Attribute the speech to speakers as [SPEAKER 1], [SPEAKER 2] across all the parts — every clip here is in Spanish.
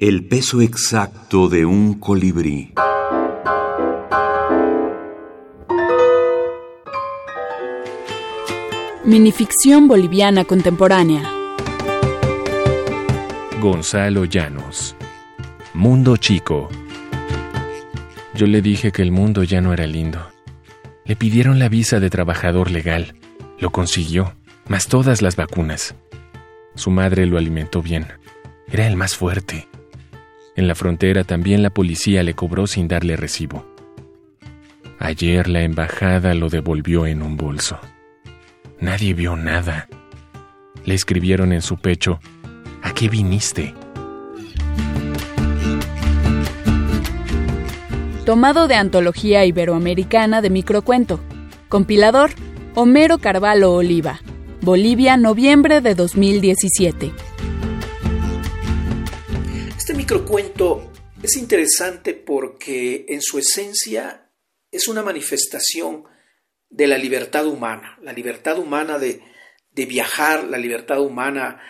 [SPEAKER 1] El peso exacto de un colibrí.
[SPEAKER 2] Minificción boliviana contemporánea.
[SPEAKER 3] Gonzalo Llanos. Mundo chico. Yo le dije que el mundo ya no era lindo. Le pidieron la visa de trabajador legal. Lo consiguió, más todas las vacunas. Su madre lo alimentó bien. Era el más fuerte. En la frontera también la policía le cobró sin darle recibo. Ayer la embajada lo devolvió en un bolso. Nadie vio nada. Le escribieron en su pecho, ¿A qué viniste?
[SPEAKER 2] Tomado de Antología Iberoamericana de Microcuento. Compilador, Homero Carvalho Oliva. Bolivia, noviembre de 2017.
[SPEAKER 4] Microcuento es interesante porque en su esencia es una manifestación de la libertad humana, la libertad humana de, viajar, la libertad humana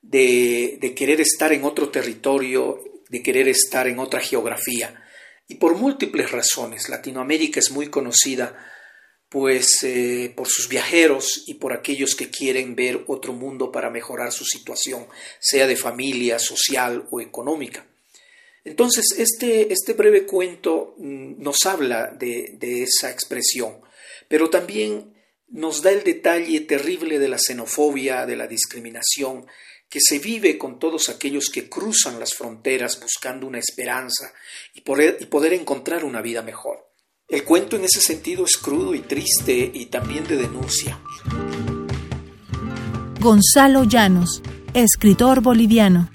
[SPEAKER 4] de, de querer estar en otro territorio, de querer estar en otra geografía. Y por múltiples razones, Latinoamérica es muy conocida pues eh, por sus viajeros y por aquellos que quieren ver otro mundo para mejorar su situación, sea de familia, social o económica. Entonces, este, este breve cuento mm, nos habla de, de esa expresión, pero también nos da el detalle terrible de la xenofobia, de la discriminación que se vive con todos aquellos que cruzan las fronteras buscando una esperanza y poder, y poder encontrar una vida mejor. El cuento en ese sentido es crudo y triste y también de denuncia.
[SPEAKER 5] Gonzalo Llanos, escritor boliviano.